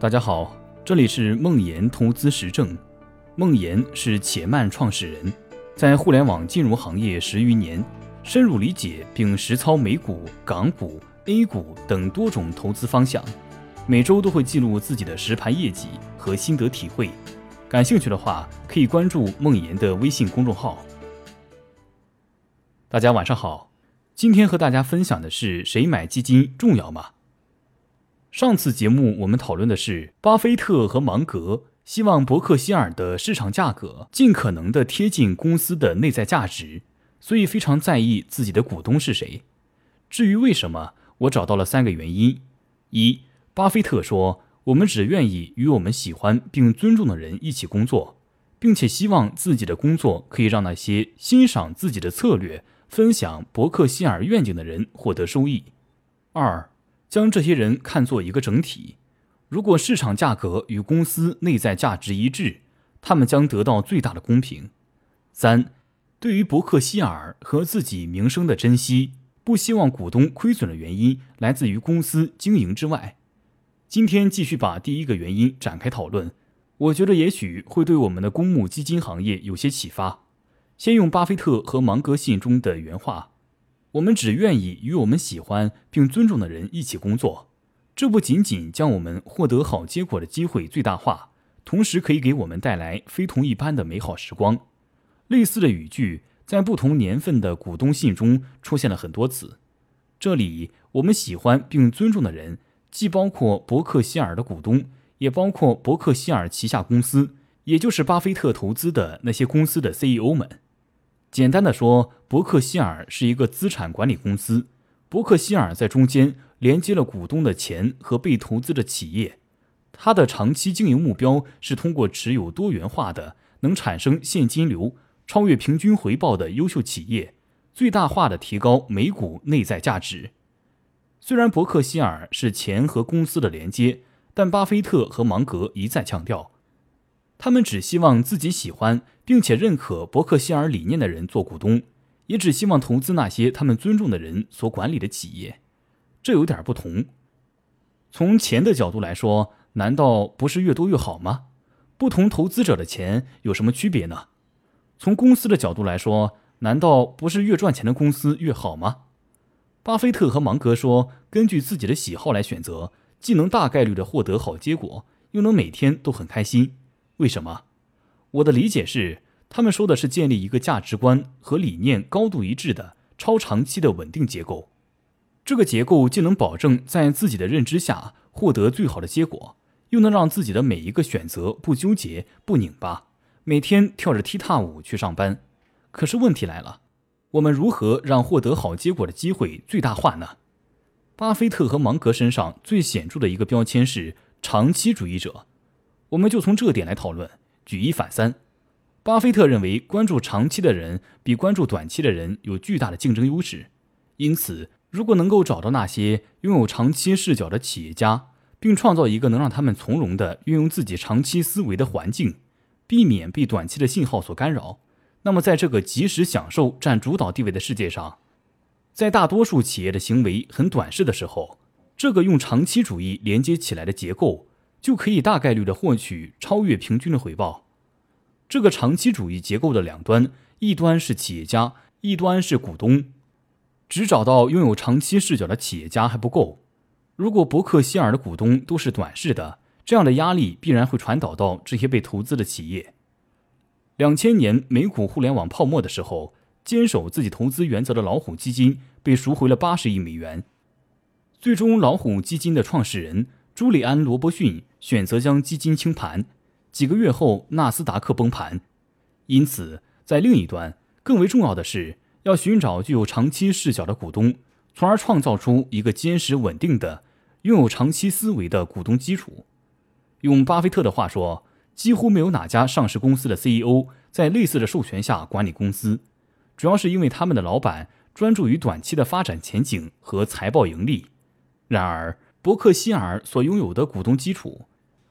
大家好，这里是梦岩投资实证。梦岩是且慢创始人，在互联网金融行业十余年，深入理解并实操美股、港股、A 股等多种投资方向。每周都会记录自己的实盘业绩和心得体会。感兴趣的话，可以关注梦岩的微信公众号。大家晚上好，今天和大家分享的是谁买基金重要吗？上次节目我们讨论的是巴菲特和芒格希望伯克希尔的市场价格尽可能的贴近公司的内在价值，所以非常在意自己的股东是谁。至于为什么，我找到了三个原因：一，巴菲特说，我们只愿意与我们喜欢并尊重的人一起工作，并且希望自己的工作可以让那些欣赏自己的策略、分享伯克希尔愿景的人获得收益。二。将这些人看作一个整体，如果市场价格与公司内在价值一致，他们将得到最大的公平。三，对于伯克希尔和自己名声的珍惜，不希望股东亏损的原因来自于公司经营之外。今天继续把第一个原因展开讨论，我觉得也许会对我们的公募基金行业有些启发。先用巴菲特和芒格信中的原话。我们只愿意与我们喜欢并尊重的人一起工作，这不仅仅将我们获得好结果的机会最大化，同时可以给我们带来非同一般的美好时光。类似的语句在不同年份的股东信中出现了很多次。这里我们喜欢并尊重的人，既包括伯克希尔的股东，也包括伯克希尔旗下公司，也就是巴菲特投资的那些公司的 CEO 们。简单的说，伯克希尔是一个资产管理公司，伯克希尔在中间连接了股东的钱和被投资的企业。它的长期经营目标是通过持有多元化的、能产生现金流、超越平均回报的优秀企业，最大化的提高每股内在价值。虽然伯克希尔是钱和公司的连接，但巴菲特和芒格一再强调。他们只希望自己喜欢并且认可伯克希尔理念的人做股东，也只希望投资那些他们尊重的人所管理的企业。这有点不同。从钱的角度来说，难道不是越多越好吗？不同投资者的钱有什么区别呢？从公司的角度来说，难道不是越赚钱的公司越好吗？巴菲特和芒格说，根据自己的喜好来选择，既能大概率的获得好结果，又能每天都很开心。为什么？我的理解是，他们说的是建立一个价值观和理念高度一致的超长期的稳定结构。这个结构既能保证在自己的认知下获得最好的结果，又能让自己的每一个选择不纠结、不拧巴，每天跳着踢踏舞去上班。可是问题来了，我们如何让获得好结果的机会最大化呢？巴菲特和芒格身上最显著的一个标签是长期主义者。我们就从这点来讨论，举一反三。巴菲特认为，关注长期的人比关注短期的人有巨大的竞争优势。因此，如果能够找到那些拥有长期视角的企业家，并创造一个能让他们从容的运用自己长期思维的环境，避免被短期的信号所干扰，那么在这个及时享受占主导地位的世界上，在大多数企业的行为很短视的时候，这个用长期主义连接起来的结构。就可以大概率的获取超越平均的回报。这个长期主义结构的两端，一端是企业家，一端是股东。只找到拥有长期视角的企业家还不够。如果伯克希尔的股东都是短视的，这样的压力必然会传导到这些被投资的企业。两千年美股互联网泡沫的时候，坚守自己投资原则的老虎基金被赎回了八十亿美元。最终，老虎基金的创始人。朱利安·罗伯逊选择将基金清盘，几个月后，纳斯达克崩盘。因此，在另一端，更为重要的是要寻找具有长期视角的股东，从而创造出一个坚实稳定的、拥有长期思维的股东基础。用巴菲特的话说，几乎没有哪家上市公司的 CEO 在类似的授权下管理公司，主要是因为他们的老板专注于短期的发展前景和财报盈利。然而，伯克希尔所拥有的股东基础，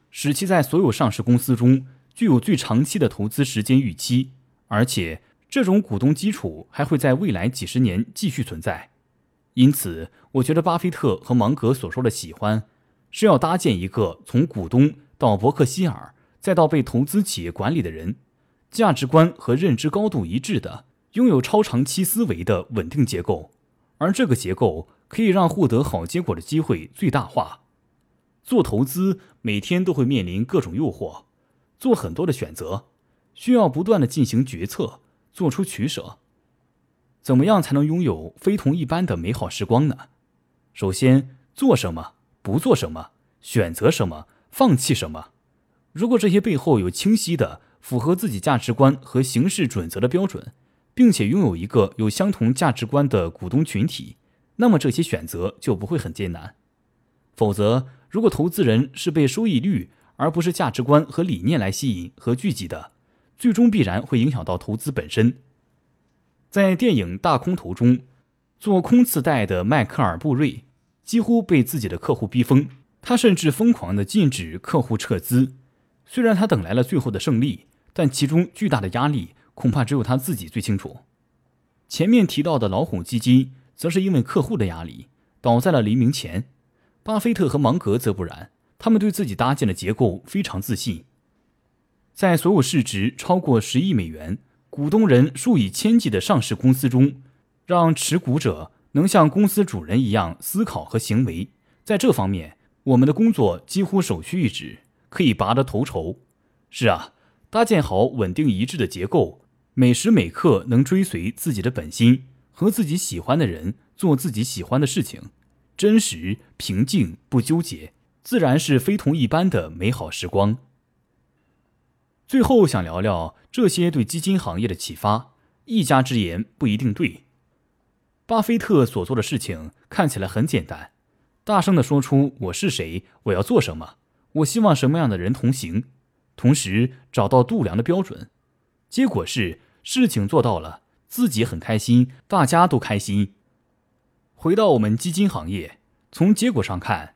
使其在所有上市公司中具有最长期的投资时间预期，而且这种股东基础还会在未来几十年继续存在。因此，我觉得巴菲特和芒格所说的喜欢，是要搭建一个从股东到伯克希尔再到被投资企业管理的人，价值观和认知高度一致的、拥有超长期思维的稳定结构，而这个结构可以让获得好结果的机会最大化。做投资每天都会面临各种诱惑，做很多的选择，需要不断的进行决策，做出取舍。怎么样才能拥有非同一般的美好时光呢？首先，做什么，不做什么，选择什么，放弃什么。如果这些背后有清晰的、符合自己价值观和行事准则的标准，并且拥有一个有相同价值观的股东群体，那么这些选择就不会很艰难。否则，如果投资人是被收益率而不是价值观和理念来吸引和聚集的，最终必然会影响到投资本身。在电影《大空头》中，做空次贷的迈克尔·布瑞几乎被自己的客户逼疯，他甚至疯狂地禁止客户撤资。虽然他等来了最后的胜利，但其中巨大的压力恐怕只有他自己最清楚。前面提到的老虎基金，则是因为客户的压力倒在了黎明前。巴菲特和芒格则不然，他们对自己搭建的结构非常自信。在所有市值超过十亿美元。股东人数以千计的上市公司中，让持股者能像公司主人一样思考和行为，在这方面，我们的工作几乎首屈一指，可以拔得头筹。是啊，搭建好稳定一致的结构，每时每刻能追随自己的本心，和自己喜欢的人做自己喜欢的事情，真实、平静、不纠结，自然是非同一般的美好时光。最后想聊聊这些对基金行业的启发。一家之言不一定对。巴菲特所做的事情看起来很简单，大声的说出我是谁，我要做什么，我希望什么样的人同行，同时找到度量的标准。结果是事情做到了，自己很开心，大家都开心。回到我们基金行业，从结果上看，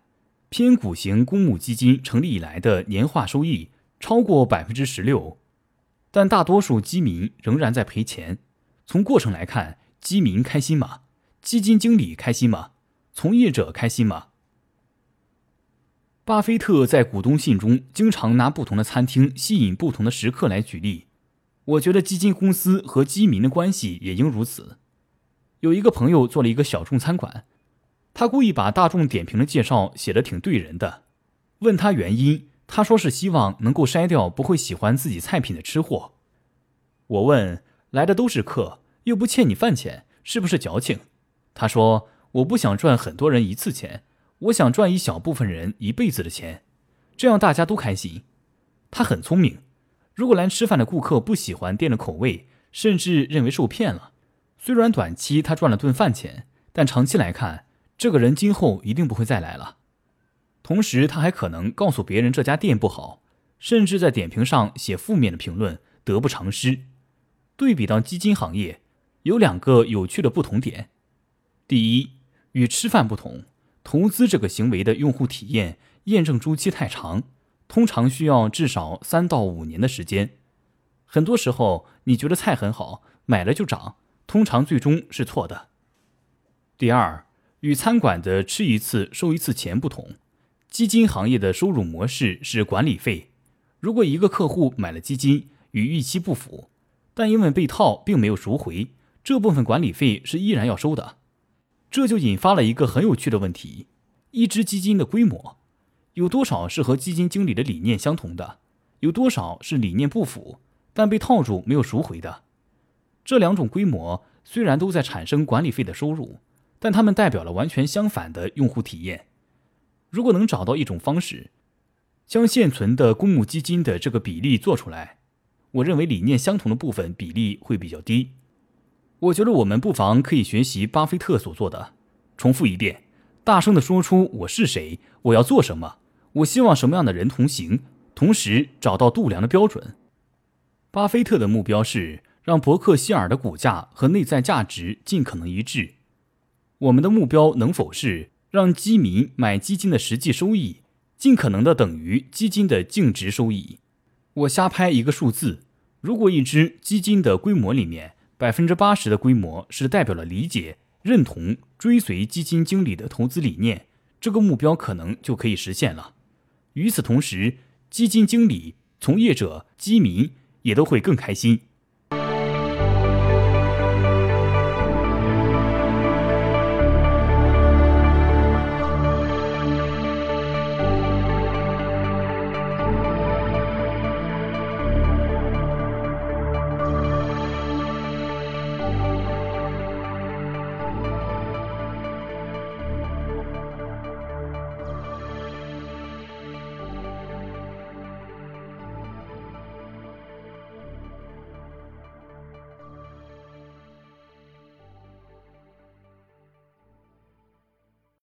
偏股型公募基金成立以来的年化收益。超过百分之十六，但大多数基民仍然在赔钱。从过程来看，基民开心吗？基金经理开心吗？从业者开心吗？巴菲特在股东信中经常拿不同的餐厅吸引不同的食客来举例。我觉得基金公司和基民的关系也应如此。有一个朋友做了一个小众餐馆，他故意把大众点评的介绍写得挺对人的，问他原因。他说是希望能够筛掉不会喜欢自己菜品的吃货。我问来的都是客，又不欠你饭钱，是不是矫情？他说我不想赚很多人一次钱，我想赚一小部分人一辈子的钱，这样大家都开心。他很聪明。如果来吃饭的顾客不喜欢店的口味，甚至认为受骗了，虽然短期他赚了顿饭钱，但长期来看，这个人今后一定不会再来了。同时，他还可能告诉别人这家店不好，甚至在点评上写负面的评论，得不偿失。对比到基金行业，有两个有趣的不同点：第一，与吃饭不同，投资这个行为的用户体验验证周期太长，通常需要至少三到五年的时间。很多时候，你觉得菜很好，买了就涨，通常最终是错的。第二，与餐馆的吃一次收一次钱不同。基金行业的收入模式是管理费。如果一个客户买了基金与预期不符，但因为被套并没有赎回，这部分管理费是依然要收的。这就引发了一个很有趣的问题：一只基金的规模有多少是和基金经理的理念相同的？有多少是理念不符但被套住没有赎回的？这两种规模虽然都在产生管理费的收入，但它们代表了完全相反的用户体验。如果能找到一种方式，将现存的公募基金的这个比例做出来，我认为理念相同的部分比例会比较低。我觉得我们不妨可以学习巴菲特所做的，重复一遍，大声的说出我是谁，我要做什么，我希望什么样的人同行，同时找到度量的标准。巴菲特的目标是让伯克希尔的股价和内在价值尽可能一致。我们的目标能否是？让基民买基金的实际收益尽可能的等于基金的净值收益。我瞎拍一个数字：如果一只基金的规模里面百分之八十的规模是代表了理解、认同、追随基金经理的投资理念，这个目标可能就可以实现了。与此同时，基金经理、从业者、基民也都会更开心。